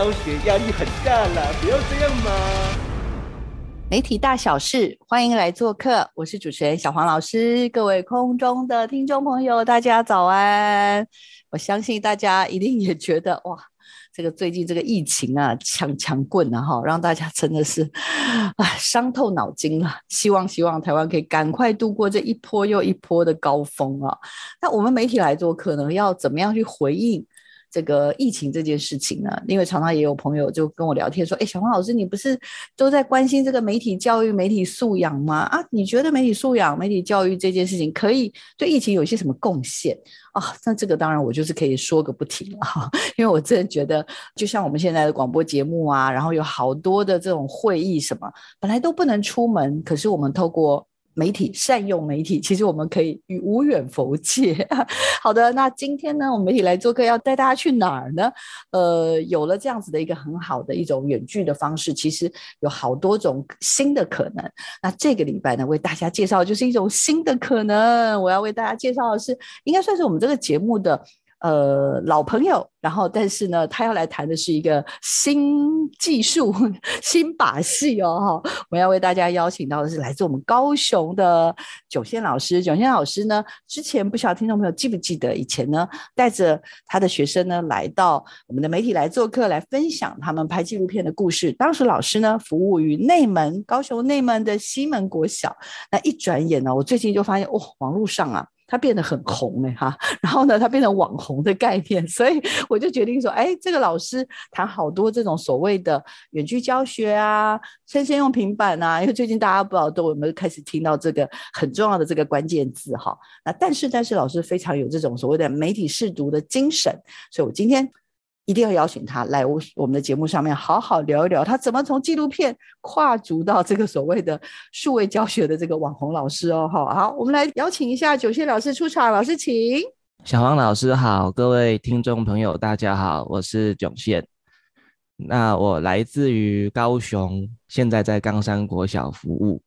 教学压力很大了，不要这样嘛！媒体大小事，欢迎来做客，我是主持人小黄老师。各位空中的听众朋友，大家早安！我相信大家一定也觉得哇。这个最近这个疫情啊，强强棍啊，哈，让大家真的是，唉，伤透脑筋了。希望希望台湾可以赶快度过这一波又一波的高峰啊。那我们媒体来做，可能要怎么样去回应？这个疫情这件事情呢，因为常常也有朋友就跟我聊天说：“哎，小黄老师，你不是都在关心这个媒体教育、媒体素养吗？啊，你觉得媒体素养、媒体教育这件事情可以对疫情有些什么贡献啊？”那这个当然我就是可以说个不停了哈，因为我真的觉得，就像我们现在的广播节目啊，然后有好多的这种会议什么，本来都不能出门，可是我们透过。媒体善用媒体，其实我们可以与无远佛界。好的，那今天呢，我们媒体来做客，要带大家去哪儿呢？呃，有了这样子的一个很好的一种远距的方式，其实有好多种新的可能。那这个礼拜呢，为大家介绍就是一种新的可能。我要为大家介绍的是，应该算是我们这个节目的。呃，老朋友，然后但是呢，他要来谈的是一个新技术、新把戏哦，哈！我要为大家邀请到的是来自我们高雄的九仙老师。九仙老师呢，之前不晓得听众朋友记不记得，以前呢带着他的学生呢来到我们的媒体来做客，来分享他们拍纪录片的故事。当时老师呢服务于内门高雄内门的西门国小。那一转眼呢，我最近就发现，哇，网络上啊。他变得很红哎哈，然后呢，他变成网红的概念，所以我就决定说，哎，这个老师谈好多这种所谓的远距教学啊，先先用平板啊，因为最近大家不知道都有没有开始听到这个很重要的这个关键字哈。那但是但是老师非常有这种所谓的媒体试读的精神，所以我今天。一定要邀请他来我我们的节目上面好好聊一聊，他怎么从纪录片跨足到这个所谓的数位教学的这个网红老师哦。好，好，我们来邀请一下九线老师出场，老师请。小黄老师好，各位听众朋友大家好，我是九线。那我来自于高雄，现在在冈山国小服务。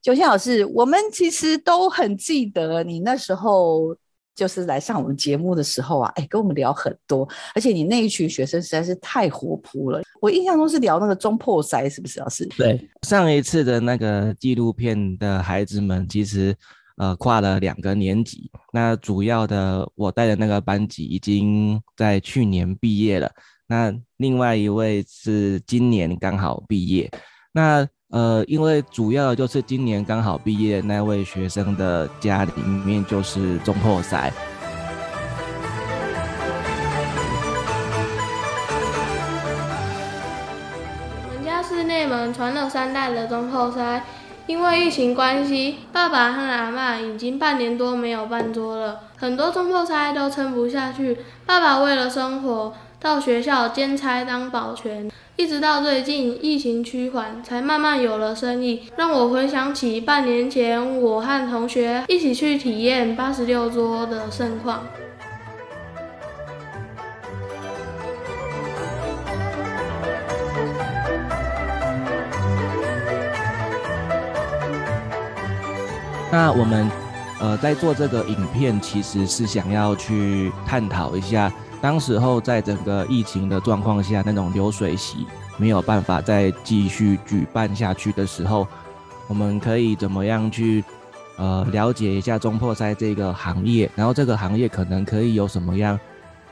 九线老师，我们其实都很记得你那时候。就是来上我们节目的时候啊，哎，跟我们聊很多，而且你那一群学生实在是太活泼了。我印象中是聊那个中破塞，是不是老师？对，上一次的那个纪录片的孩子们，其实呃跨了两个年级。那主要的我带的那个班级已经在去年毕业了，那另外一位是今年刚好毕业。那呃，因为主要就是今年刚好毕业那位学生的家里面就是中破塞。我们家是内蒙传了三代的中破塞，因为疫情关系，爸爸和阿妈已经半年多没有办桌了，很多中破塞都撑不下去。爸爸为了生活，到学校兼差当保全。一直到最近疫情趋缓，才慢慢有了生意，让我回想起半年前我和同学一起去体验八十六桌的盛况。那我们呃在做这个影片，其实是想要去探讨一下。当时候在整个疫情的状况下，那种流水席没有办法再继续举办下去的时候，我们可以怎么样去呃了解一下中破塞这个行业，然后这个行业可能可以有什么样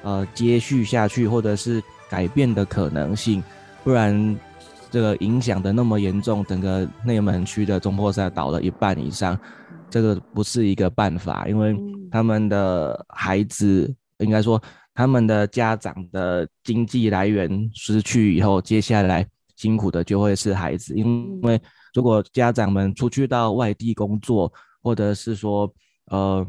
呃接续下去或者是改变的可能性，不然这个影响的那么严重，整个内门区的中破赛倒了一半以上，这个不是一个办法，因为他们的孩子应该说他们的家长的经济来源失去以后，接下来辛苦的就会是孩子，因为如果家长们出去到外地工作，或者是说呃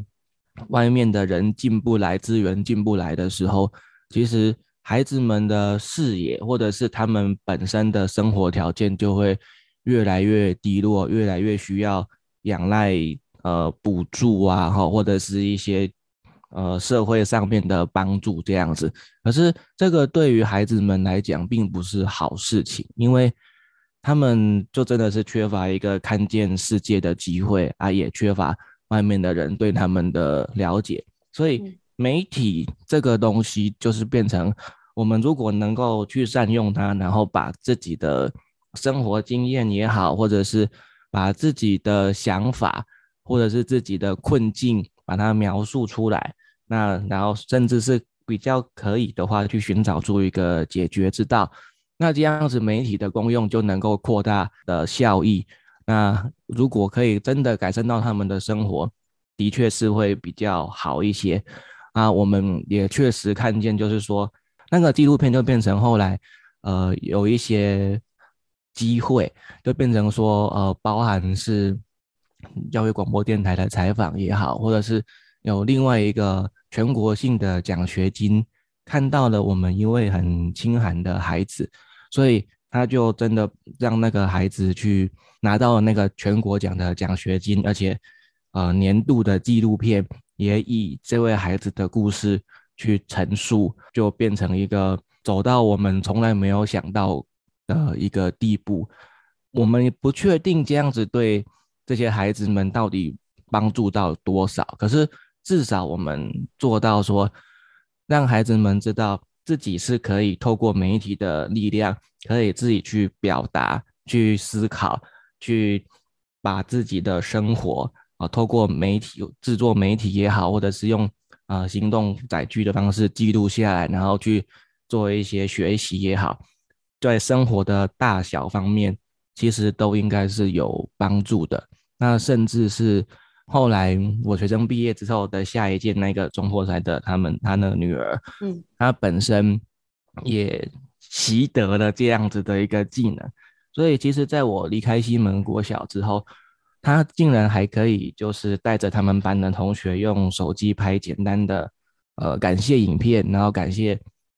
外面的人进不来，资源进不来的时候，其实。孩子们的视野，或者是他们本身的生活条件，就会越来越低落，越来越需要仰赖呃补助啊，哈，或者是一些呃社会上面的帮助这样子。可是这个对于孩子们来讲，并不是好事情，因为他们就真的是缺乏一个看见世界的机会啊，也缺乏外面的人对他们的了解，所以。媒体这个东西就是变成，我们如果能够去善用它，然后把自己的生活经验也好，或者是把自己的想法，或者是自己的困境，把它描述出来，那然后甚至是比较可以的话，去寻找出一个解决之道，那这样子媒体的功用就能够扩大的效益。那如果可以真的改善到他们的生活，的确是会比较好一些。啊，我们也确实看见，就是说，那个纪录片就变成后来，呃，有一些机会，就变成说，呃，包含是教育广播电台的采访也好，或者是有另外一个全国性的奖学金，看到了我们一位很清寒的孩子，所以他就真的让那个孩子去拿到了那个全国奖的奖学金，而且，呃，年度的纪录片。也以这位孩子的故事去陈述，就变成一个走到我们从来没有想到的一个地步。我们不确定这样子对这些孩子们到底帮助到多少，可是至少我们做到说，让孩子们知道自己是可以透过媒体的力量，可以自己去表达、去思考、去把自己的生活。啊，透过媒体制作媒体也好，或者是用啊行动载具的方式记录下来，然后去做一些学习也好，在生活的大小方面，其实都应该是有帮助的。那甚至是后来我学生毕业之后的下一届那个中破赛的他们他的女儿，嗯，他本身也习得了这样子的一个技能，所以其实在我离开西门国小之后。他竟然还可以，就是带着他们班的同学用手机拍简单的，呃，感谢影片，然后感谢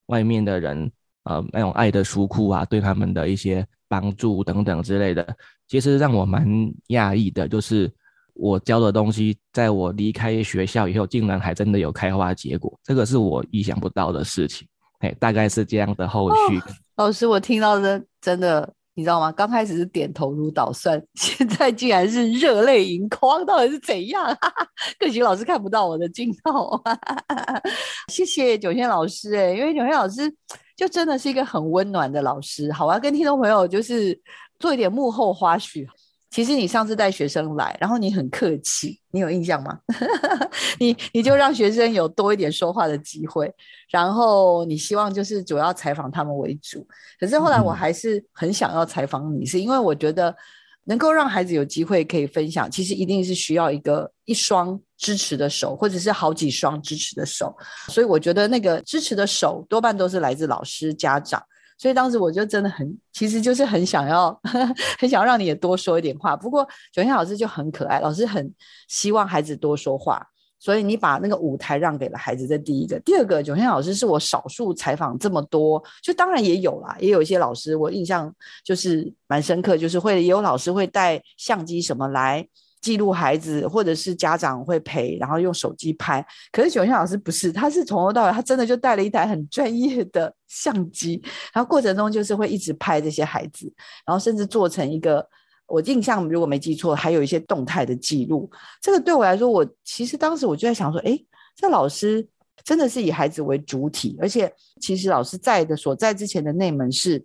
外面的人，呃，那种爱的书库啊，对他们的一些帮助等等之类的。其实让我蛮讶异的，就是我教的东西，在我离开学校以后，竟然还真的有开花结果，这个是我意想不到的事情。哎，大概是这样的后续。老师，我听到的真的。你知道吗？刚开始是点头如捣蒜，现在竟然是热泪盈眶，到底是怎样？可惜老师看不到我的镜头。谢谢九仙老师，哎，因为九仙老师就真的是一个很温暖的老师。好，我要跟听众朋友就是做一点幕后花絮。其实你上次带学生来，然后你很客气，你有印象吗？你你就让学生有多一点说话的机会，然后你希望就是主要采访他们为主。可是后来我还是很想要采访你，是因为我觉得能够让孩子有机会可以分享，其实一定是需要一个一双支持的手，或者是好几双支持的手。所以我觉得那个支持的手多半都是来自老师、家长。所以当时我就真的很，其实就是很想要，很想要让你也多说一点话。不过九天老师就很可爱，老师很希望孩子多说话，所以你把那个舞台让给了孩子。这第一个，第二个，九天老师是我少数采访这么多，就当然也有啦，也有一些老师我印象就是蛮深刻，就是会也有老师会带相机什么来。记录孩子，或者是家长会陪，然后用手机拍。可是九仙老师不是，他是从头到尾，他真的就带了一台很专业的相机，然后过程中就是会一直拍这些孩子，然后甚至做成一个，我印象如果没记错，还有一些动态的记录。这个对我来说，我其实当时我就在想说，哎，这老师真的是以孩子为主体，而且其实老师在的所在之前的内门是。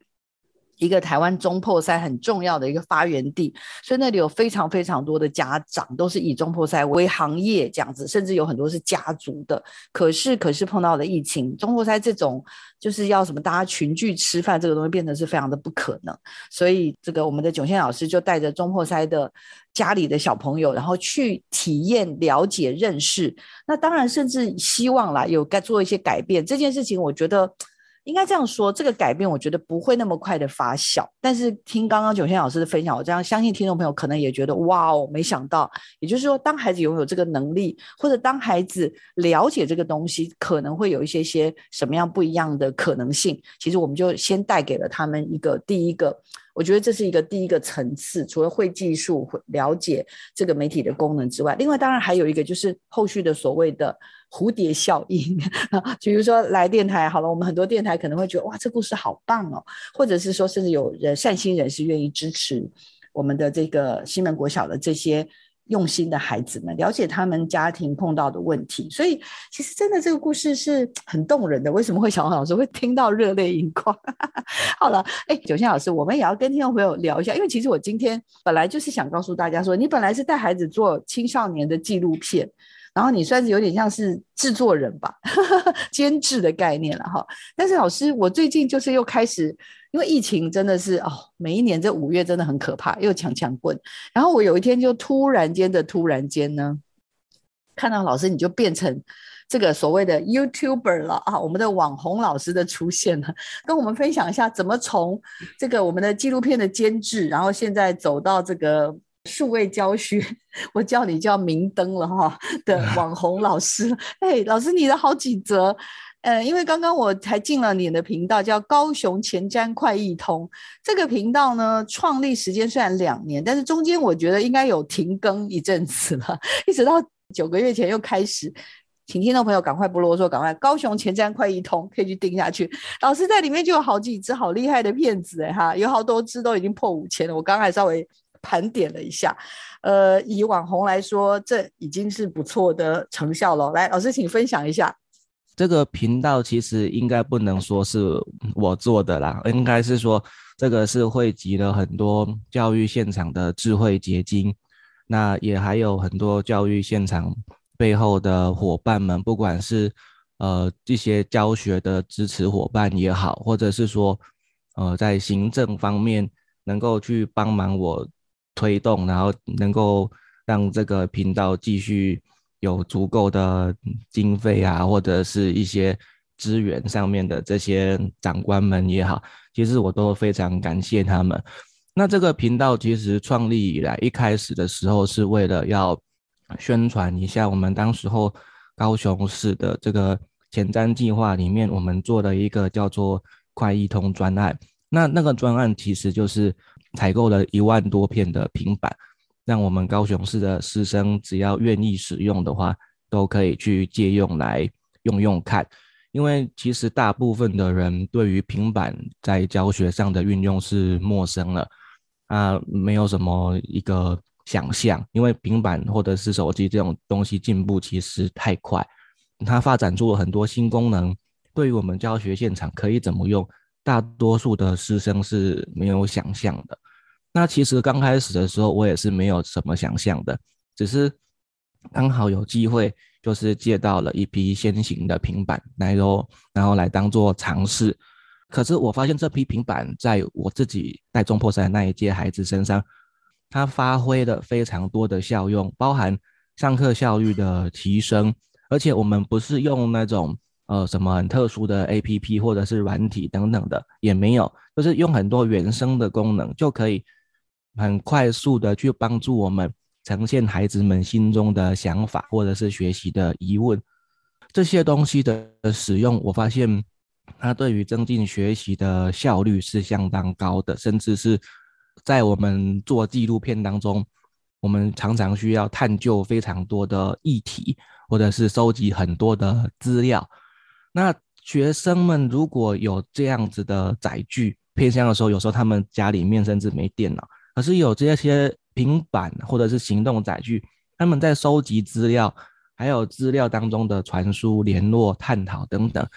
一个台湾中破塞很重要的一个发源地，所以那里有非常非常多的家长都是以中破塞为行业这样子，甚至有很多是家族的。可是，可是碰到了疫情，中破塞这种就是要什么大家群聚吃饭这个东西变得是非常的不可能。所以，这个我们的囧宪老师就带着中破塞的家里的小朋友，然后去体验、了解、认识。那当然，甚至希望啦有该做一些改变。这件事情，我觉得。应该这样说，这个改变我觉得不会那么快的发酵。但是听刚刚九天老师的分享，我这样相信听众朋友可能也觉得哇哦，没想到。也就是说，当孩子拥有这个能力，或者当孩子了解这个东西，可能会有一些些什么样不一样的可能性。其实我们就先带给了他们一个第一个，我觉得这是一个第一个层次。除了会技术、会了解这个媒体的功能之外，另外当然还有一个就是后续的所谓的。蝴蝶效应，比如说来电台好了，我们很多电台可能会觉得哇，这故事好棒哦，或者是说，甚至有人善心人士愿意支持我们的这个西门国小的这些用心的孩子们，了解他们家庭碰到的问题。所以，其实真的这个故事是很动人的。为什么会小黄老师会听到热泪盈眶？好了，哎，九仙老师，我们也要跟听众朋友聊一下，因为其实我今天本来就是想告诉大家说，你本来是带孩子做青少年的纪录片。然后你算是有点像是制作人吧，监制的概念了哈。但是老师，我最近就是又开始，因为疫情真的是哦，每一年这五月真的很可怕，又抢抢棍。然后我有一天就突然间的突然间呢，看到老师你就变成这个所谓的 YouTuber 了啊，我们的网红老师的出现了，跟我们分享一下怎么从这个我们的纪录片的监制，然后现在走到这个。数位教学，我叫你叫明灯了哈的 网红老师，哎，老师你的好几则，呃，因为刚刚我才进了你的频道，叫高雄前瞻快易通，这个频道呢创立时间虽然两年，但是中间我觉得应该有停更一阵子了，一直到九个月前又开始，请听众朋友赶快不啰嗦，赶快高雄前瞻快易通可以去盯下去，老师在里面就有好几只好厉害的骗子哎哈，有好多只都已经破五千了，我刚才稍微。盘点了一下，呃，以网红来说，这已经是不错的成效了。来，老师，请分享一下。这个频道其实应该不能说是我做的啦，应该是说这个是汇集了很多教育现场的智慧结晶，那也还有很多教育现场背后的伙伴们，不管是呃一些教学的支持伙伴也好，或者是说呃在行政方面能够去帮忙我。推动，然后能够让这个频道继续有足够的经费啊，或者是一些资源上面的这些长官们也好，其实我都非常感谢他们。那这个频道其实创立以来，一开始的时候是为了要宣传一下我们当时候高雄市的这个前瞻计划里面，我们做的一个叫做快易通专案。那那个专案其实就是。采购了一万多片的平板，让我们高雄市的师生只要愿意使用的话，都可以去借用来用用看。因为其实大部分的人对于平板在教学上的运用是陌生了，啊，没有什么一个想象。因为平板或者是手机这种东西进步其实太快，它发展出了很多新功能，对于我们教学现场可以怎么用？大多数的师生是没有想象的。那其实刚开始的时候，我也是没有什么想象的，只是刚好有机会，就是借到了一批先行的平板来后然后来当做尝试。可是我发现这批平板在我自己带中破赛那一届孩子身上，它发挥了非常多的效用，包含上课效率的提升，而且我们不是用那种。呃，什么很特殊的 A P P 或者是软体等等的也没有，就是用很多原生的功能就可以很快速的去帮助我们呈现孩子们心中的想法或者是学习的疑问。这些东西的使用，我发现它对于增进学习的效率是相当高的，甚至是在我们做纪录片当中，我们常常需要探究非常多的议题，或者是收集很多的资料。那学生们如果有这样子的载具偏向的时候，有时候他们家里面甚至没电脑，可是有这些平板或者是行动载具，他们在收集资料，还有资料当中的传输、联络、探讨等等，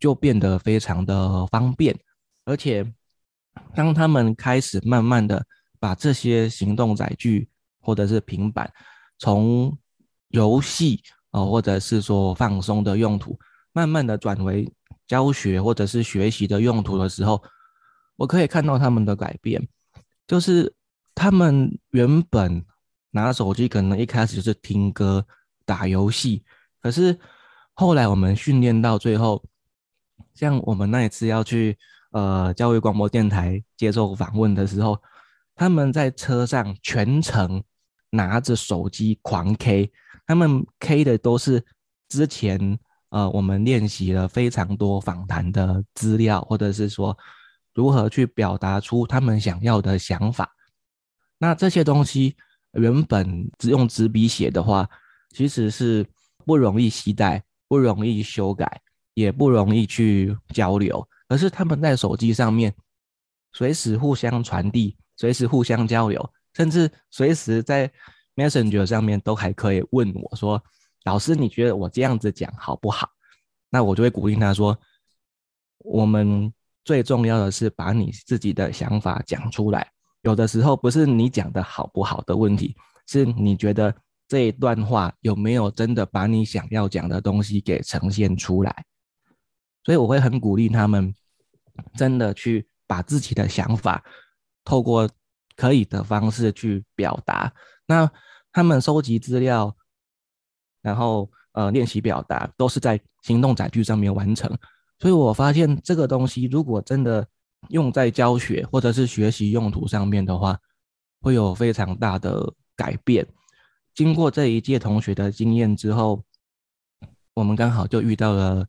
就变得非常的方便。而且当他们开始慢慢的把这些行动载具或者是平板从游戏啊，或者是说放松的用途，慢慢的转为教学或者是学习的用途的时候，我可以看到他们的改变，就是他们原本拿手机可能一开始就是听歌、打游戏，可是后来我们训练到最后，像我们那一次要去呃教育广播电台接受访问的时候，他们在车上全程拿着手机狂 K，他们 K 的都是之前呃我们练习了非常多访谈的资料，或者是说如何去表达出他们想要的想法。那这些东西原本只用纸笔写的话，其实是不容易携带、不容易修改，也不容易去交流。可是他们在手机上面随时互相传递。随时互相交流，甚至随时在 Messenger 上面都还可以问我说：“老师，你觉得我这样子讲好不好？”那我就会鼓励他说：“我们最重要的是把你自己的想法讲出来。有的时候不是你讲的好不好的问题，是你觉得这一段话有没有真的把你想要讲的东西给呈现出来。”所以我会很鼓励他们，真的去把自己的想法。透过可以的方式去表达，那他们收集资料，然后呃练习表达，都是在行动载具上面完成。所以我发现这个东西如果真的用在教学或者是学习用途上面的话，会有非常大的改变。经过这一届同学的经验之后，我们刚好就遇到了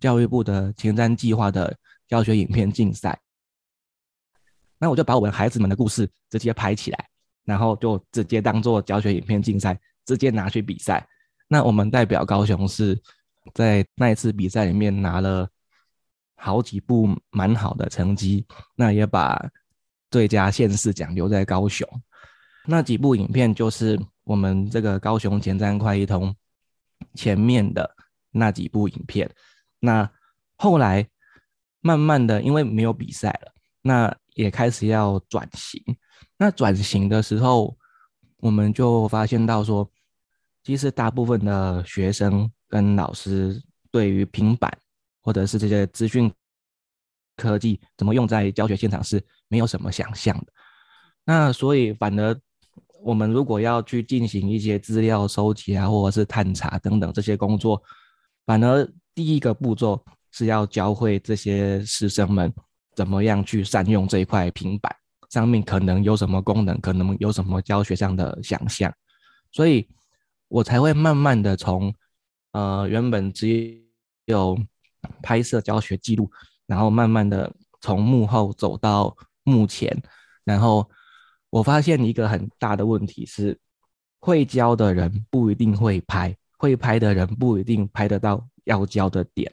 教育部的前瞻计划的教学影片竞赛。那我就把我们孩子们的故事直接拍起来，然后就直接当做教学影片竞赛，直接拿去比赛。那我们代表高雄市，在那一次比赛里面拿了好几部蛮好的成绩，那也把最佳县市奖留在高雄。那几部影片就是我们这个高雄前瞻快一通前面的那几部影片。那后来慢慢的，因为没有比赛了，那也开始要转型，那转型的时候，我们就发现到说，其实大部分的学生跟老师对于平板或者是这些资讯科技怎么用在教学现场是没有什么想象的。那所以反而我们如果要去进行一些资料收集啊，或者是探查等等这些工作，反而第一个步骤是要教会这些师生们。怎么样去善用这一块平板上面可能有什么功能，可能有什么教学上的想象，所以我才会慢慢的从呃原本只有拍摄教学记录，然后慢慢的从幕后走到幕前，然后我发现一个很大的问题是，会教的人不一定会拍，会拍的人不一定拍得到要教的点，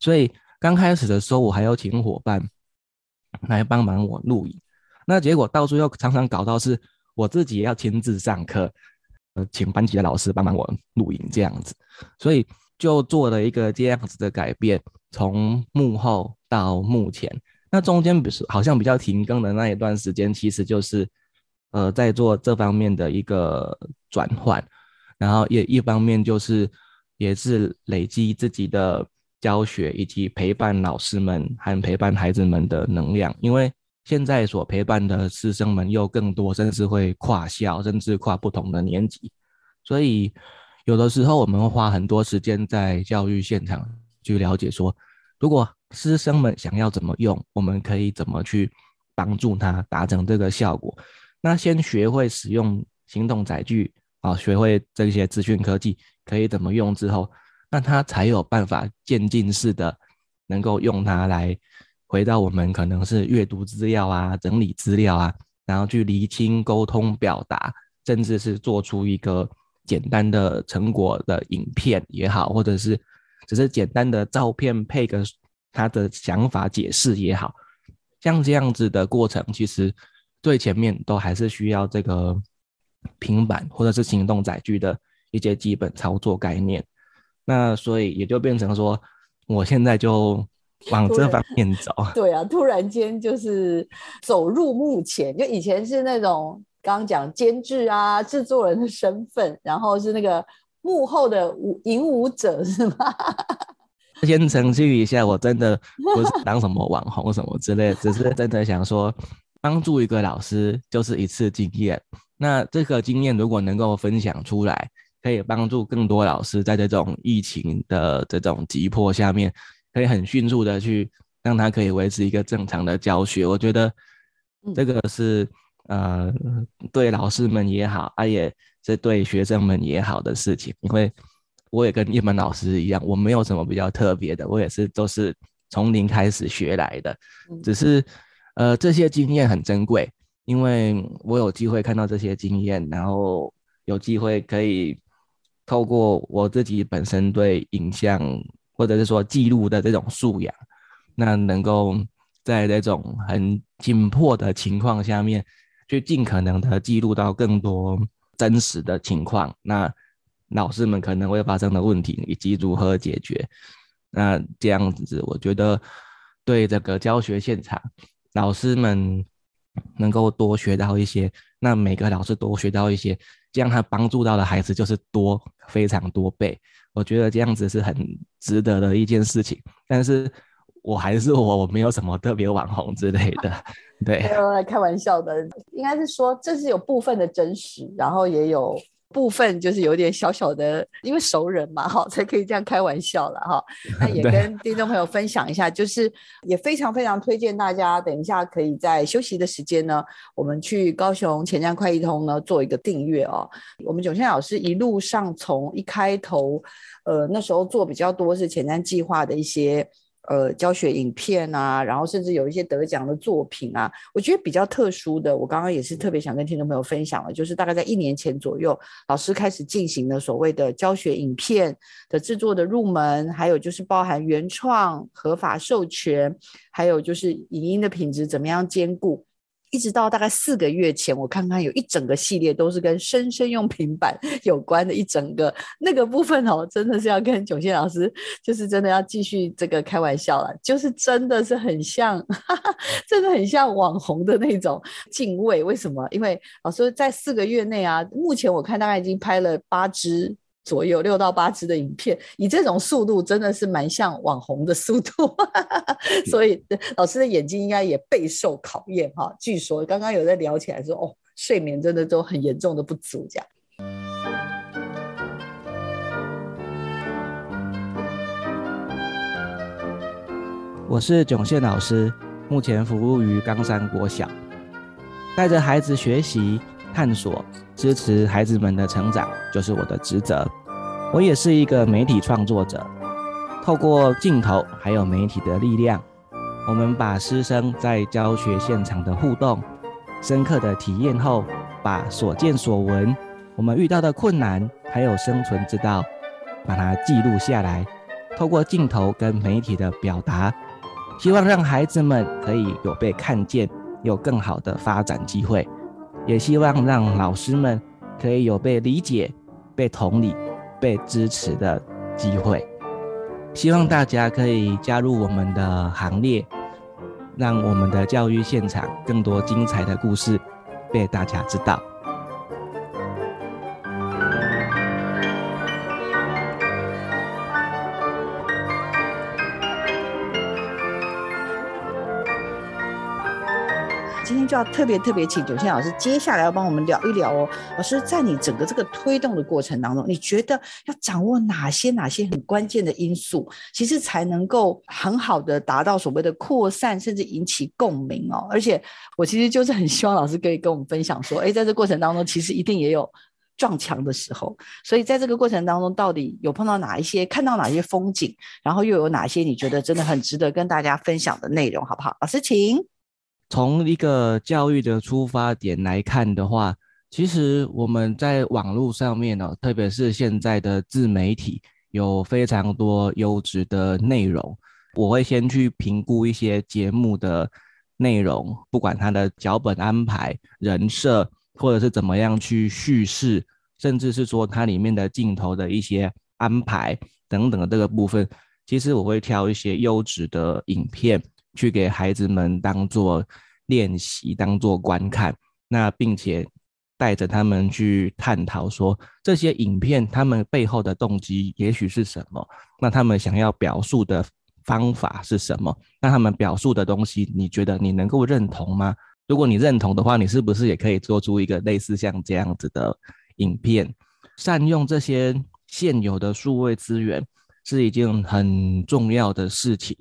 所以刚开始的时候我还要请伙伴。来帮忙我录影，那结果到最后常常搞到是我自己要亲自上课，呃，请班级的老师帮忙我录影这样子，所以就做了一个这样子的改变，从幕后到目前。那中间不是好像比较停更的那一段时间，其实就是呃在做这方面的一个转换，然后也一方面就是也是累积自己的。教学以及陪伴老师们和陪伴孩子们的能量，因为现在所陪伴的师生们又更多，甚至会跨校，甚至跨不同的年级，所以有的时候我们会花很多时间在教育现场去了解，说如果师生们想要怎么用，我们可以怎么去帮助他达成这个效果。那先学会使用行动载具啊，学会这些资讯科技可以怎么用之后。那他才有办法渐进式的，能够用它来回到我们可能是阅读资料啊、整理资料啊，然后去厘清、沟通、表达，甚至是做出一个简单的成果的影片也好，或者是只是简单的照片配个他的想法解释也好，像这样子的过程，其实最前面都还是需要这个平板或者是行动载具的一些基本操作概念。那所以也就变成说，我现在就往这方面走。对啊，突然间就是走入幕前，就以前是那种刚刚讲监制啊、制作人的身份，然后是那个幕后的舞引舞者，是吗？先澄清一下，我真的不是当什么网红什么之类，只是真的想说，帮助一个老师就是一次经验。那这个经验如果能够分享出来，可以帮助更多老师在这种疫情的这种急迫下面，可以很迅速的去让他可以维持一个正常的教学。我觉得这个是呃对老师们也好，啊也是对学生们也好的事情，因为。我也跟叶门老师一样，我没有什么比较特别的，我也是都是从零开始学来的。只是，呃，这些经验很珍贵，因为我有机会看到这些经验，然后有机会可以透过我自己本身对影像或者是说记录的这种素养，那能够在这种很紧迫的情况下面，去尽可能的记录到更多真实的情况。那老师们可能会发生的问题以及如何解决，那这样子，我觉得对这个教学现场，老师们能够多学到一些，那每个老师多学到一些，这样他帮助到的孩子就是多非常多倍。我觉得这样子是很值得的一件事情。但是我还是我，我没有什么特别网红之类的，对，开玩笑的，应该是说这是有部分的真实，然后也有。部分就是有点小小的，因为熟人嘛，哈，才可以这样开玩笑了，哈。那也跟听众朋友分享一下，就是也非常非常推荐大家，等一下可以在休息的时间呢，我们去高雄前瞻快易通呢做一个订阅哦。我们九线老师一路上从一开头，呃，那时候做比较多是前瞻计划的一些。呃，教学影片啊，然后甚至有一些得奖的作品啊，我觉得比较特殊的，我刚刚也是特别想跟听众朋友分享的，就是大概在一年前左右，老师开始进行了所谓的教学影片的制作的入门，还有就是包含原创、合法授权，还有就是影音的品质怎么样兼顾。一直到大概四个月前，我看看有一整个系列都是跟生生用平板 有关的一整个那个部分哦，真的是要跟九线老师，就是真的要继续这个开玩笑了，就是真的是很像，真的很像网红的那种敬畏。为什么？因为老师在四个月内啊，目前我看大概已经拍了八支。左右六到八支的影片，以这种速度真的是蛮像网红的速度，所以老师的眼睛应该也备受考验哈。据说刚刚有在聊起来说，哦，睡眠真的都很严重的不足这样。我是囧宪老师，目前服务于冈山国小，带着孩子学习。探索、支持孩子们的成长，就是我的职责。我也是一个媒体创作者，透过镜头还有媒体的力量，我们把师生在教学现场的互动、深刻的体验后，把所见所闻、我们遇到的困难还有生存之道，把它记录下来。透过镜头跟媒体的表达，希望让孩子们可以有被看见，有更好的发展机会。也希望让老师们可以有被理解、被同理、被支持的机会。希望大家可以加入我们的行列，让我们的教育现场更多精彩的故事被大家知道。就要特别特别请九线老师接下来要帮我们聊一聊哦。老师，在你整个这个推动的过程当中，你觉得要掌握哪些哪些很关键的因素，其实才能够很好的达到所谓的扩散，甚至引起共鸣哦。而且我其实就是很希望老师可以跟我们分享说，哎，在这过程当中，其实一定也有撞墙的时候。所以在这个过程当中，到底有碰到哪一些，看到哪些风景，然后又有哪些你觉得真的很值得跟大家分享的内容，好不好？老师，请。从一个教育的出发点来看的话，其实我们在网络上面呢，特别是现在的自媒体，有非常多优质的内容。我会先去评估一些节目的内容，不管它的脚本安排、人设，或者是怎么样去叙事，甚至是说它里面的镜头的一些安排等等的这个部分，其实我会挑一些优质的影片去给孩子们当做练习，当做观看。那并且带着他们去探讨说这些影片他们背后的动机也许是什么？那他们想要表述的方法是什么？那他们表述的东西，你觉得你能够认同吗？如果你认同的话，你是不是也可以做出一个类似像这样子的影片？善用这些现有的数位资源是一件很重要的事情。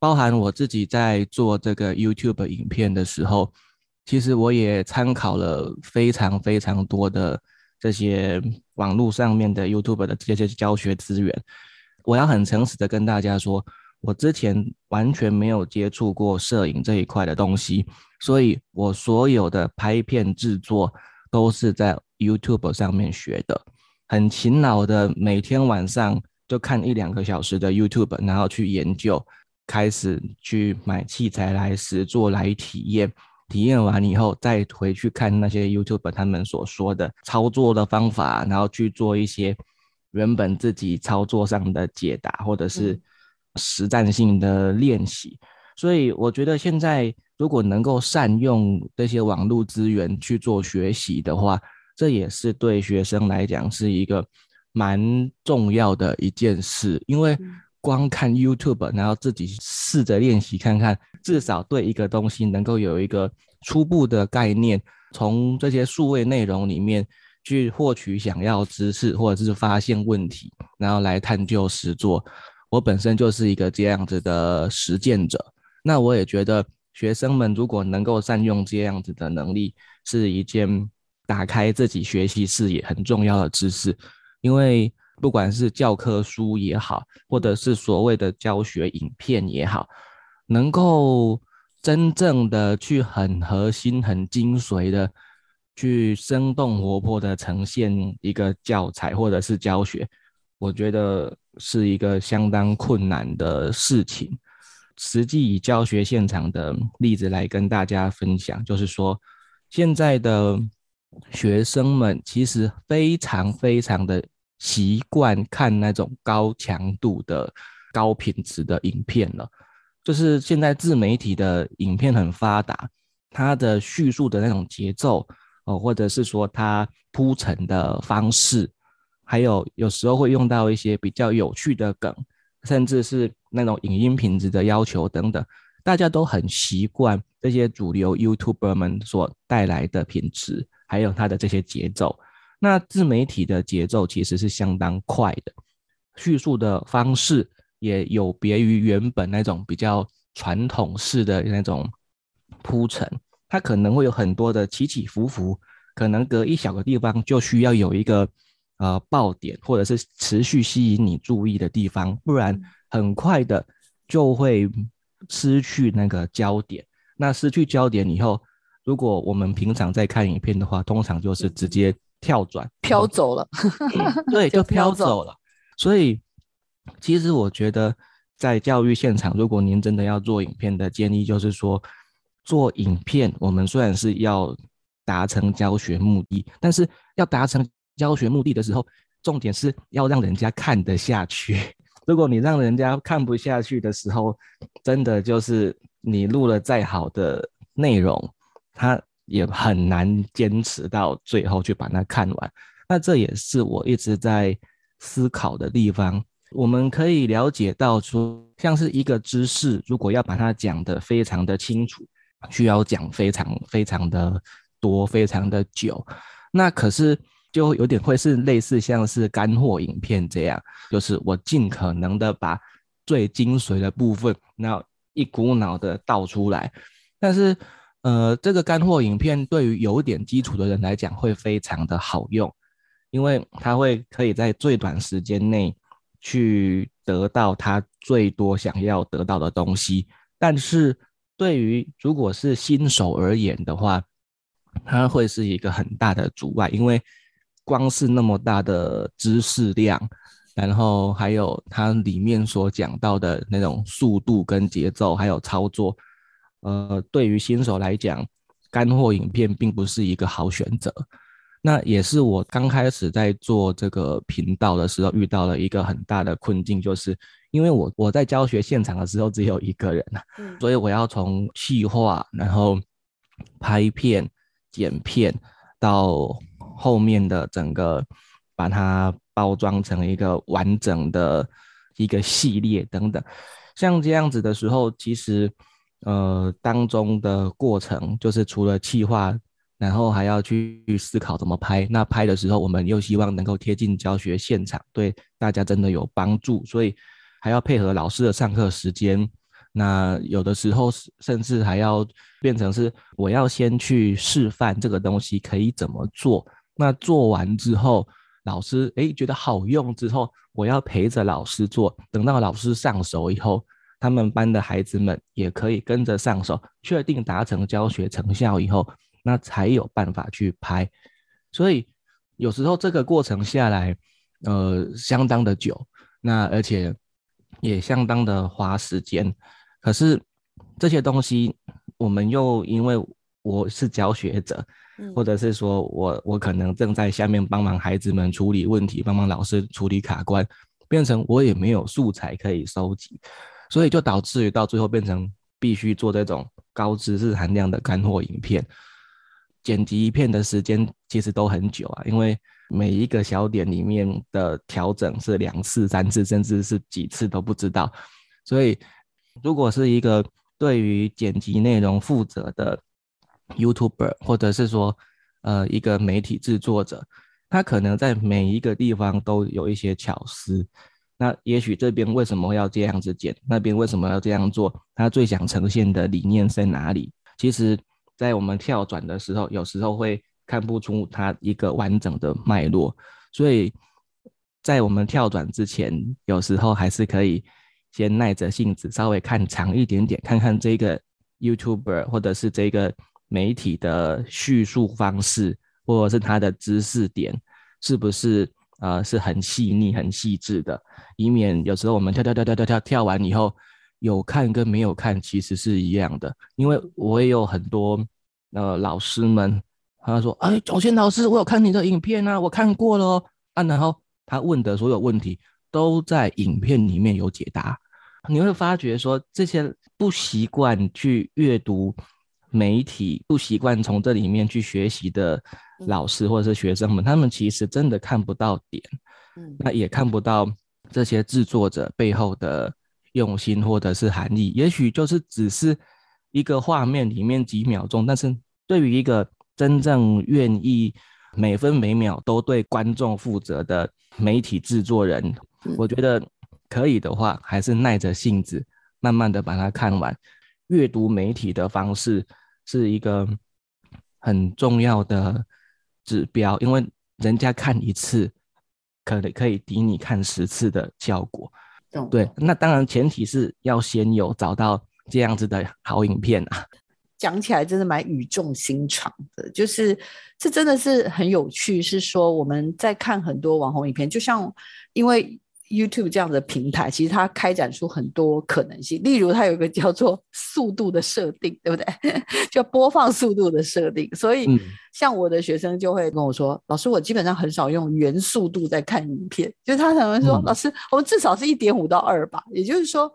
包含我自己在做这个 YouTube 影片的时候。其实我也参考了非常非常多的这些网络上面的 YouTube 的这些教学资源。我要很诚实的跟大家说，我之前完全没有接触过摄影这一块的东西，所以我所有的拍片制作都是在 YouTube 上面学的，很勤劳的每天晚上就看一两个小时的 YouTube，然后去研究，开始去买器材来实做来体验。体验完以后，再回去看那些 YouTube 他们所说的操作的方法，然后去做一些原本自己操作上的解答，或者是实战性的练习。所以我觉得现在如果能够善用这些网络资源去做学习的话，这也是对学生来讲是一个蛮重要的一件事，因为。光看 YouTube，然后自己试着练习看看，至少对一个东西能够有一个初步的概念，从这些数位内容里面去获取想要知识，或者是发现问题，然后来探究实做。我本身就是一个这样子的实践者，那我也觉得学生们如果能够善用这样子的能力，是一件打开自己学习视野很重要的知识，因为。不管是教科书也好，或者是所谓的教学影片也好，能够真正的去很核心、很精髓的去生动活泼的呈现一个教材或者是教学，我觉得是一个相当困难的事情。实际以教学现场的例子来跟大家分享，就是说，现在的学生们其实非常非常的。习惯看那种高强度的、高品质的影片了，就是现在自媒体的影片很发达，它的叙述的那种节奏哦，或者是说它铺陈的方式，还有有时候会用到一些比较有趣的梗，甚至是那种影音品质的要求等等，大家都很习惯这些主流 YouTuber 们所带来的品质，还有它的这些节奏。那自媒体的节奏其实是相当快的，叙述的方式也有别于原本那种比较传统式的那种铺陈，它可能会有很多的起起伏伏，可能隔一小个地方就需要有一个呃爆点，或者是持续吸引你注意的地方，不然很快的就会失去那个焦点。那失去焦点以后，如果我们平常在看影片的话，通常就是直接。跳转飘走了，对，就飘走了。所以，其实我觉得，在教育现场，如果您真的要做影片的建议，就是说，做影片，我们虽然是要达成教学目的，但是要达成教学目的的时候，重点是要让人家看得下去。如果你让人家看不下去的时候，真的就是你录了再好的内容，他。也很难坚持到最后去把它看完，那这也是我一直在思考的地方。我们可以了解到，说像是一个知识，如果要把它讲得非常的清楚，需要讲非常非常的多、非常的久。那可是就有点会是类似像是干货影片这样，就是我尽可能的把最精髓的部分，然后一股脑的倒出来，但是。呃，这个干货影片对于有点基础的人来讲会非常的好用，因为他会可以在最短时间内去得到他最多想要得到的东西。但是对于如果是新手而言的话，它会是一个很大的阻碍，因为光是那么大的知识量，然后还有它里面所讲到的那种速度跟节奏，还有操作。呃，对于新手来讲，干货影片并不是一个好选择。那也是我刚开始在做这个频道的时候遇到了一个很大的困境，就是因为我我在教学现场的时候只有一个人啊，嗯所以我要从细化，然后拍片、剪片，到后面的整个把它包装成一个完整的一个系列等等。像这样子的时候，其实呃当中的过程就是除了企划，然后还要去思考怎么拍。那拍的时候，我们又希望能够贴近教学现场，对大家真的有帮助，所以还要配合老师的上课时间。那有的时候甚至还要变成是我要先去示范这个东西可以怎么做。那做完之后，老师诶觉得好用之后，我要陪着老师做。等到老师上手以后，他们班的孩子们也可以跟着上手，确定达成教学成效以后，那才有办法去拍。所以有时候这个过程下来，呃，相当的久，那而且也相当的花时间。可是这些东西，我们又因为我是教学者，嗯或者是说我我可能正在下面帮忙孩子们处理问题，帮忙老师处理卡关，变成我也没有素材可以收集，所以就导致于到最后变成必须做这种高知识含量的干货影片。剪辑一片的时间其实都很久啊，因为每一个小点里面的调整是两次、三次，甚至是几次都不知道。所以，如果是一个对于剪辑内容负责的 YouTuber，或者是说呃一个媒体制作者，他可能在每一个地方都有一些巧思。那也许这边为什么要这样子剪，那边为什么要这样做？他最想呈现的理念在哪里？其实，在我们跳转的时候，有时候会看不出它一个完整的脉络，所以在我们跳转之前，有时候还是可以先耐着性子，稍微看长一点点，看看这个 YouTuber 或者是这个媒体的叙述方式，或者是他的知识点是不是呃是很细腻、很细致的，以免有时候我们跳跳跳跳跳跳跳完以后，有看跟没有看其实是一样的。因为我也有很多呃老师们，他说：“哎，总宪老师，我有看你的影片啊，我看过了。”啊，然后他问的所有问题都在影片里面有解答。你会发觉说，这些不习惯去阅读媒体、不习惯从这里面去学习的老师或者是学生们，他们其实真的看不到点，嗯那也看不到这些制作者背后的用心或者是含义。也许就是只是一个画面里面几秒钟，但是对于一个真正愿意每分每秒都对观众负责的媒体制作人，嗯我觉得可以的话，还是耐着性子，慢慢的把它看完。阅读媒体的方式是一个很重要的指标，因为人家看一次，可能可以抵你看十次的效果。懂对，那当然前提是要先有找到这样子的好影片啊。讲起来真的蛮语重心长的，就是这真的是很有趣。是说我们在看很多网红影片，就像因为 YouTube 这样的平台，其实它开展出很多可能性。例如，它有一个叫做速度的设定，对不对？叫播放速度的设定。所以嗯，像我的学生就会跟我说：“老师，我基本上很少用原速度在看影片，就是他可能说，嗯老师，我们至少是一点五到二吧。”也就是说。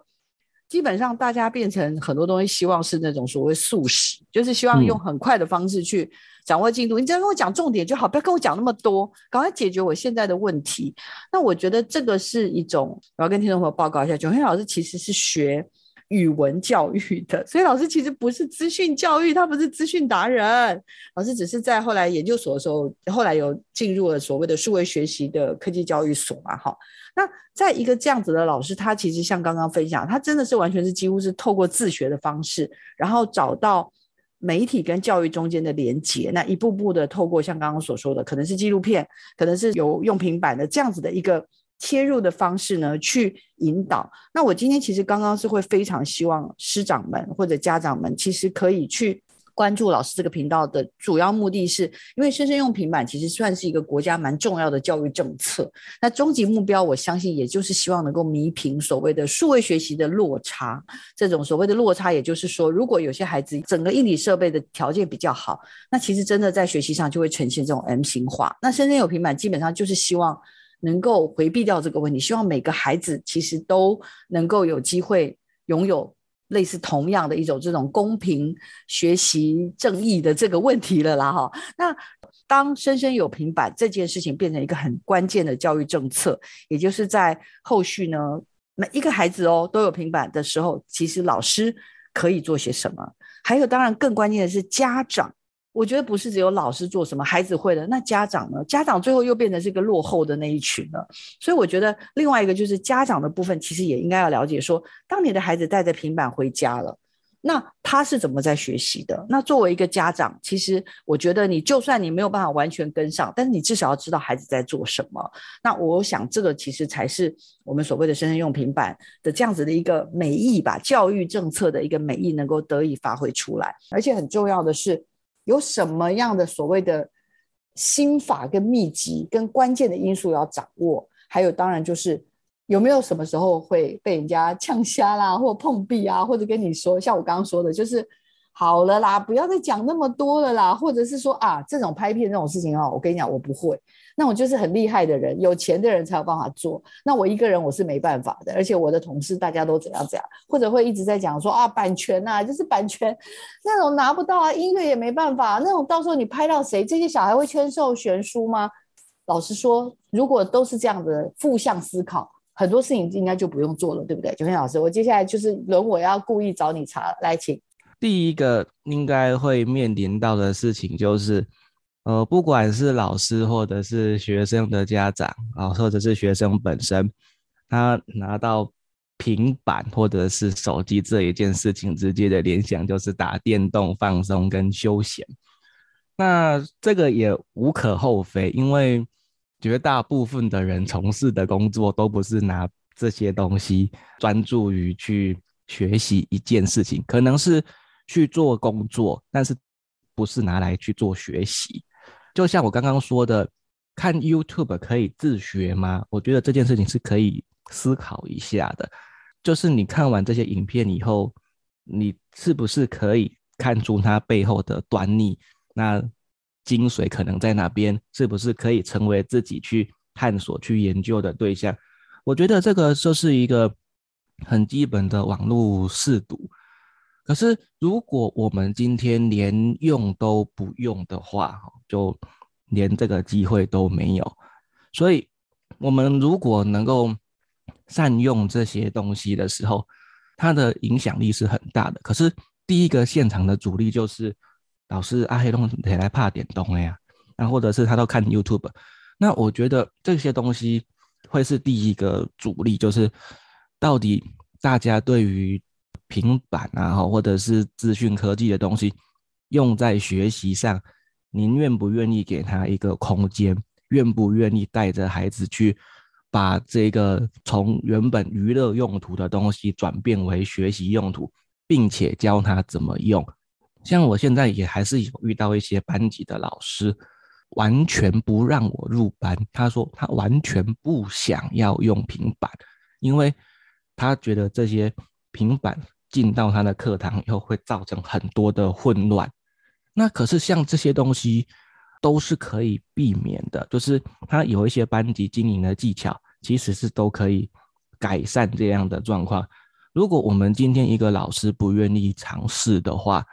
基本上大家变成很多东西，希望是那种所谓速食，就是希望用嗯很快的方式去掌握进度。你只要跟我讲重点就好，不要跟我讲那么多，赶快解决我现在的问题。那我觉得这个是一种，我要跟听众朋友报告一下，九天老师其实是学语文教育的，所以老师其实不是资讯教育，他不是资讯达人，老师只是在后来研究所的时候，后来有进入了所谓的数位学习的科技教育所嘛，哈。那在一个这样子的老师，他其实像刚刚分享，他真的是完全是几乎是透过自学的方式，然后找到媒体跟教育中间的连接，那一步步的透过像刚刚所说的，可能是纪录片，可能是由用平板的这样子的一个切入的方式呢，去引导。那我今天其实刚刚是会非常希望师长们或者家长们，其实可以去。关注老师这个频道的主要目的是，因为生生用平板其实算是一个国家蛮重要的教育政策。那终极目标，我相信也就是希望能够弥平所谓的数位学习的落差。这种所谓的落差，也就是说，如果有些孩子整个硬体设备的条件比较好，那其实真的在学习上就会呈现这种 M 型化。那生生有平板，基本上就是希望能够回避掉这个问题，希望每个孩子其实都能够有机会拥有类似同样的一种这种公平学习正义的这个问题了啦哈。那当生生有平板这件事情变成一个很关键的教育政策，也就是在后续呢，每一个孩子哦都有平板的时候，其实老师可以做些什么？还有，当然更关键的是家长。我觉得不是只有老师做什么，孩子会的，那家长呢？家长最后又变成是一个落后的那一群了。所以我觉得另外一个就是家长的部分，其实也应该要了解说，当你的孩子带着平板回家了。那他是怎么在学习的？那作为一个家长，其实我觉得你就算你没有办法完全跟上，但是你至少要知道孩子在做什么。那我想这个其实才是我们所谓的生生用平板的这样子的一个美意吧，教育政策的一个美意能够得以发挥出来。而且很重要的是，有什么样的所谓的心法跟秘籍跟关键的因素要掌握，还有当然就是。有没有什么时候会被人家呛瞎啦，或碰壁啊，或者跟你说，像我刚刚说的，就是好了啦，不要再讲那么多了啦，或者是说啊，这种拍片这种事情啊，我跟你讲，我不会，那我就是很厉害的人，有钱的人才有办法做，那我一个人我是没办法的，而且我的同事大家都怎样怎样，或者会一直在讲说啊，版权呐，就是版权那种拿不到啊，音乐也没办法，那种到时候你拍到谁，这些小孩会签授悬书吗？老实说，如果都是这样的负向思考。很多事情应该就不用做了，对不对？九天老师，我接下来就是轮我要故意找你查来，请。第一个应该会面临到的事情就是，呃，不管是老师或者是学生的家长啊，或者是学生本身，他拿到平板或者是手机这一件事情，直接的联想就是打电动放松跟休闲。那这个也无可厚非，因为。绝大部分的人从事的工作都不是拿这些东西专注于去学习一件事情，可能是去做工作，但是不是拿来去做学习。就像我刚刚说的，看 YouTube 可以自学吗？我觉得这件事情是可以思考一下的。就是你看完这些影片以后，你是不是可以看出它背后的端倪？那精髓可能在哪边？是不是可以成为自己去探索、去研究的对象？我觉得这个就是一个很基本的网络试读。可是，如果我们今天连用都不用的话，就连这个机会都没有。所以，我们如果能够善用这些东西的时候，它的影响力是很大的。可是，第一个现场的主力就是。老师阿黑东得来怕点东了呀，那或者是他都看 YouTube，那我觉得这些东西会是第一个主力，就是到底大家对于平板啊，或者是资讯科技的东西用在学习上，您愿不愿意给他一个空间？愿不愿意带着孩子去把这个从原本娱乐用途的东西转变为学习用途，并且教他怎么用？像我现在也还是有遇到一些班级的老师，完全不让我入班。他说他完全不想要用平板，因为他觉得这些平板进到他的课堂以后会造成很多的混乱。那可是像这些东西都是可以避免的，就是他有一些班级经营的技巧，其实是都可以改善这样的状况。如果我们今天一个老师不愿意尝试的话，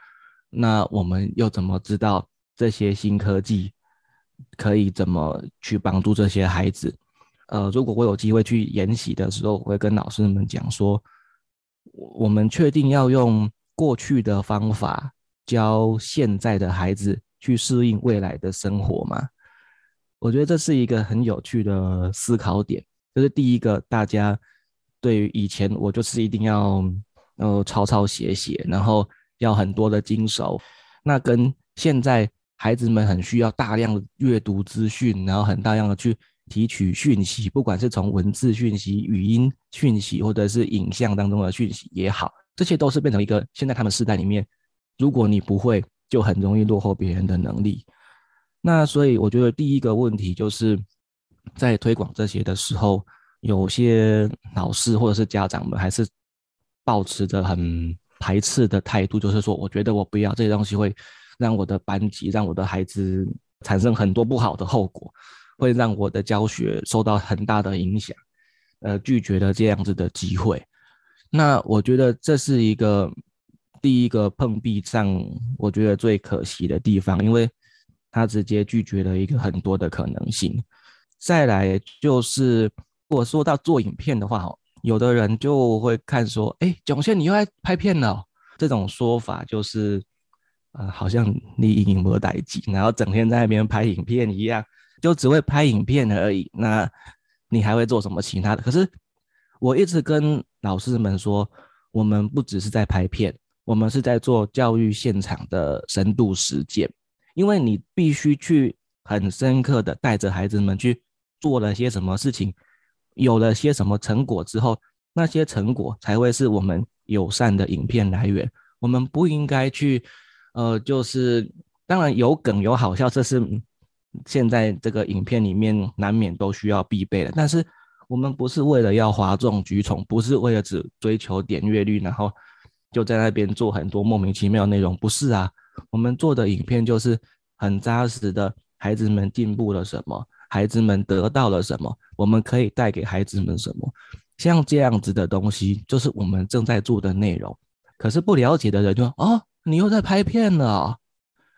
那我们又怎么知道这些新科技可以怎么去帮助这些孩子？呃，如果我有机会去研习的时候，我会跟老师们讲说，我我们确定要用过去的方法教现在的孩子去适应未来的生活吗？我觉得这是一个很有趣的思考点。就是第一个，大家对于以前我就是一定要呃抄抄写写，然后。要很多的经手，那跟现在孩子们很需要大量的阅读资讯，然后很大量的去提取讯息，不管是从文字讯息、语音讯息，或者是影像当中的讯息也好，这些都是变成一个现在他们时代里面，如果你不会，就很容易落后别人的能力。那所以我觉得第一个问题就是在推广这些的时候，有些老师或者是家长们还是保持着很。排斥的态度就是说，我觉得我不要这些东西，会让我的班级、让我的孩子产生很多不好的后果。会让我的教学受到很大的影响，呃，拒绝了这样子的机会。那我觉得这是一个第一个碰壁上，我觉得最可惜的地方，因为他直接拒绝了一个很多的可能性。再来就是，如果说到做影片的话，有的人就会看说，哎，囧宪你又在拍片了，这种说法就是，呃，好像你影没代机，然后整天在那边拍影片一样，就只会拍影片而已。那你还会做什么其他的？可是我一直跟老师们说，我们不只是在拍片，我们是在做教育现场的深度实践。因为你必须去很深刻的带着孩子们去做了些什么事情，有了些什么成果之后，那些成果才会是我们友善的影片来源。我们不应该去，呃，就是当然有梗有好笑，这是现在这个影片里面难免都需要必备的，但是。我们不是为了要哗众取宠，不是为了只追求点阅率，然后就在那边做很多莫名其妙的内容，不是啊。我们做的影片就是很扎实的，孩子们进步了什么，孩子们得到了什么，我们可以带给孩子们什么，像这样子的东西，就是我们正在做的内容。可是不了解的人就说：“哦，你又在拍片了，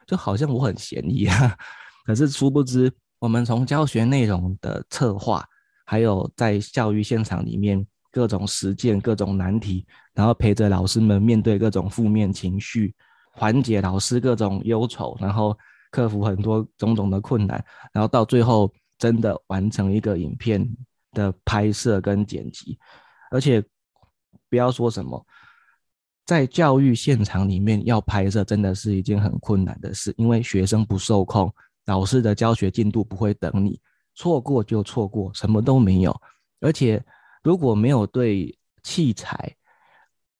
就好像我很嫌疑啊。”可是殊不知，我们从教学内容的策划。还有在教育现场里面各种实践、各种难题，然后陪着老师们面对各种负面情绪，缓解老师各种忧愁，然后克服很多种种的困难，然后到最后真的完成一个影片的拍摄跟剪辑。而且不要说什么，在教育现场里面要拍摄，真的是一件很困难的事，因为学生不受控，老师的教学进度不会等你。错过就错过，什么都没有。而且如果没有对器材，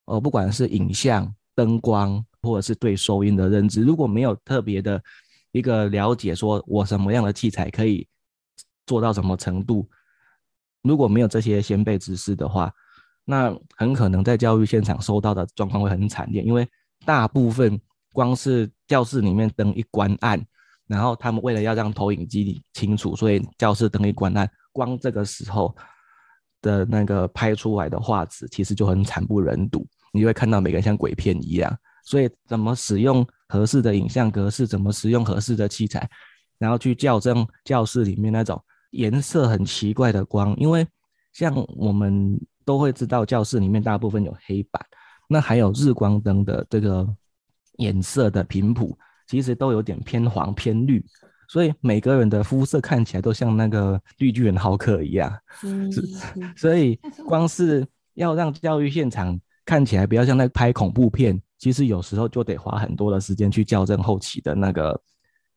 呃，不管是影像、灯光，或者是对收音的认知，如果没有特别的一个了解，说我什么样的器材可以做到什么程度，如果没有这些先辈知识的话，那很可能在教育现场收到的状况会很惨烈，因为大部分光是教室里面灯一关暗。然后他们为了要让投影机清楚，所以教室灯一关暗，光这个时候的那个拍出来的画质其实就很惨不忍睹，你会看到每个人像鬼片一样。所以怎么使用合适的影像格式，怎么使用合适的器材，然后去校正教室里面那种颜色很奇怪的光，因为像我们都会知道教室里面大部分有黑板，那还有日光灯的这个颜色的频谱。其实都有点偏黄偏绿，所以每个人的肤色看起来都像那个绿巨人浩克一样。嗯，所以光是要让教育现场看起来不要像在拍恐怖片，其实有时候就得花很多的时间去校正后期的那个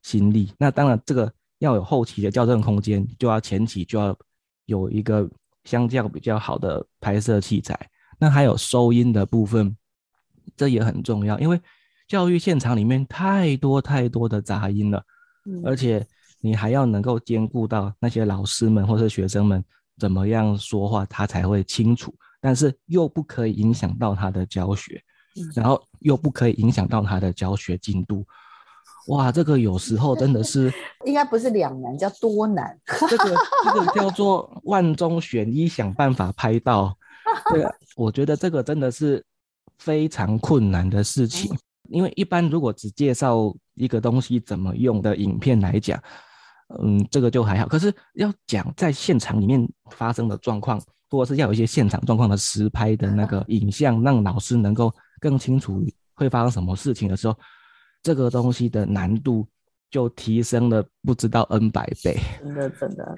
心力。那当然，这个要有后期的校正空间，就要前期就要有一个相较比较好的拍摄器材。那还有收音的部分，这也很重要，因为。教育现场里面太多太多的杂音了，而且你还要能够兼顾到那些老师们或是学生们怎么样说话，他才会清楚，但是又不可以影响到他的教学，然后又不可以影响到他的教学进度。哇，这个有时候真的是 应该不是两难，叫多难。这个这个叫做万中选一，想办法拍到。对，我觉得这个真的是非常困难的事情。因为一般如果只介绍一个东西怎么用的影片来讲，嗯，这个就还好。可是要讲在现场里面发生的状况，或者是要有一些现场状况的实拍的那个影像，让老师能够更清楚会发生什么事情的时候，这个东西的难度就提升了不知道 N 百倍。真的真的，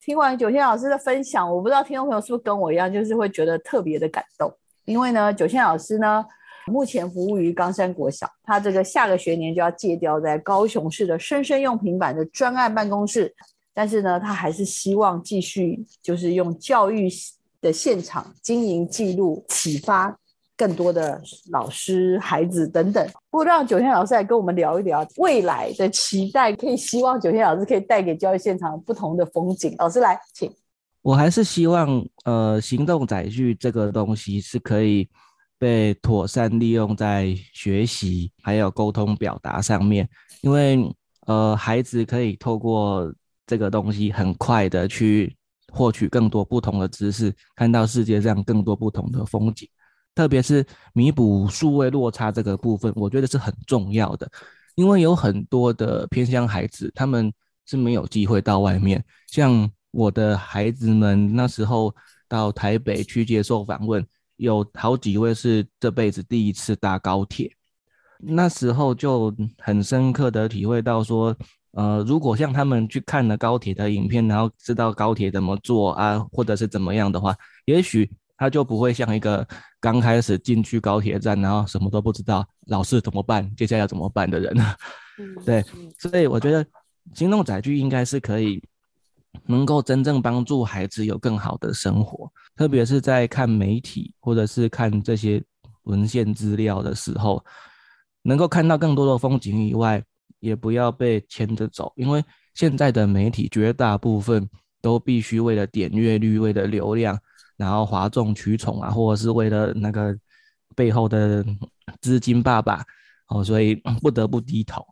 听完九千老师的分享，我不知道听众朋友是不是跟我一样，就是会觉得特别的感动。因为呢，九千老师呢。目前服务于冈山国小，他这个下个学年就要借调在高雄市的生生用平板的专案办公室，但是呢，他还是希望继续就是用教育的现场经营记录，启发更多的老师、孩子等等。不让九天老师来跟我们聊一聊未来的期待，可以希望九天老师可以带给教育现场不同的风景。老师来，请。我还是希望，呃，行动载具这个东西是可以。被妥善利用在学习还有沟通表达上面，因为呃，孩子可以透过这个东西很快的去获取更多不同的知识，看到世界上更多不同的风景。特别是弥补数位落差这个部分，我觉得是很重要的，因为有很多的偏乡孩子，他们是没有机会到外面。像我的孩子们那时候到台北去接受访问，有好几位是这辈子第一次搭高铁，那时候就很深刻的体会到说，呃，如果像他们去看了高铁的影片，然后知道高铁怎么坐啊，或者是怎么样的话，也许。他就不会像一个刚开始进去高铁站，然后什么都不知道，老是怎么办，接下来要怎么办的人。对，所以我觉得行动载具应该是可以能够真正帮助孩子有更好的生活，特别是在看媒体或者是看这些文献资料的时候，能够看到更多的风景以外，也不要被牵着走，因为现在的媒体绝大部分都必须为了点阅率，为了流量。然后哗众取宠啊，或者是为了那个背后的资金爸爸哦，所以不得不低头。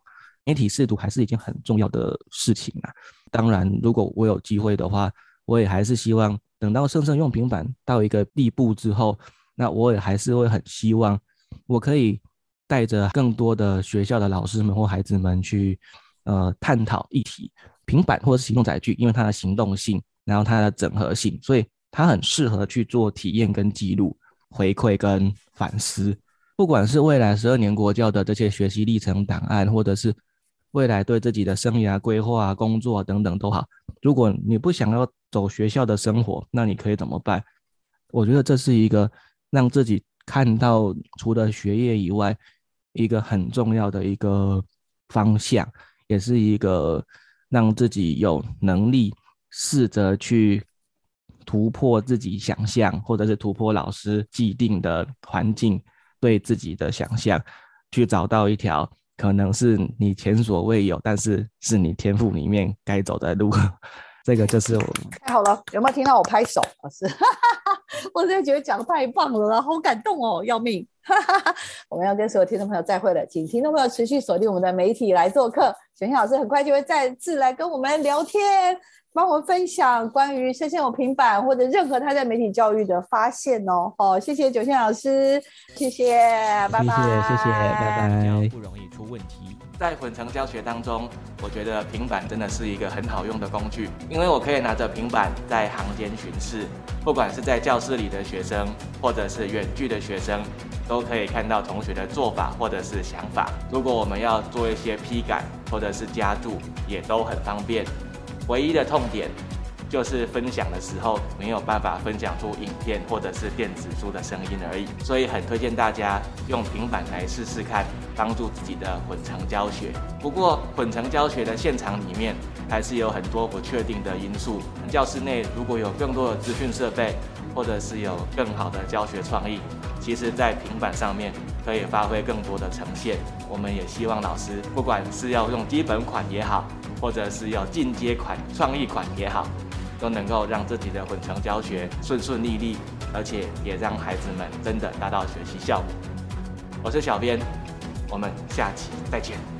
媒体试读还是一件很重要的事情啊。当然，如果我有机会的话，我也还是希望等到生生用平板到一个地步之后，那我也还是会很希望我可以带着更多的学校的老师们或孩子们去呃探讨议题。平板或是行动载具，因为它的行动性，然后它的整合性，所以。它很适合去做体验跟记录、回馈跟反思。不管是未来十二年国教的这些学习历程档案，或者是未来对自己的生涯规划、工作等等都好。如果你不想要走学校的生活，那你可以怎么办？我觉得这是一个让自己看到除了学业以外一个很重要的一个方向，也是一个让自己有能力试着去。突破自己想象，或者是突破老师既定的环境对自己的想象，去找到一条可能是你前所未有，但是是你天赋里面该走的路。这个就是我。太好了，有没有听到我拍手？老师，我真的觉得讲的太棒了，好感动哦，要命！我们要跟所有听众朋友再会了，请听众朋友持续锁定我们的媒体来做客，玄轩老师很快就会再次来跟我们聊天。帮我们分享关于生鲜有平板或者任何他在媒体教育的发现哦。好，谢谢九线老师，谢谢，拜拜，谢谢，拜拜。不容易出问题。在混成教学当中，我觉得平板真的是一个很好用的工具，因为我可以拿着平板在行间巡视，不管是在教室里的学生，或者是远距的学生，都可以看到同学的做法或者是想法。如果我们要做一些批改或者是加注，也都很方便。唯一的痛点就是分享的时候没有办法分享出影片或者是电子书的声音而已，所以很推荐大家用平板来试试看，帮助自己的混成教学。不过混成教学的现场里面还是有很多不确定的因素。教室内如果有更多的资讯设备，或者是有更好的教学创意，其实在平板上面可以发挥更多的呈现。我们也希望老师不管是要用基本款也好。或者是要进阶款、创意款也好，都能够让自己的混成教学顺顺利利，而且也让孩子们真的达到学习效果。我是小编，我们下期再见。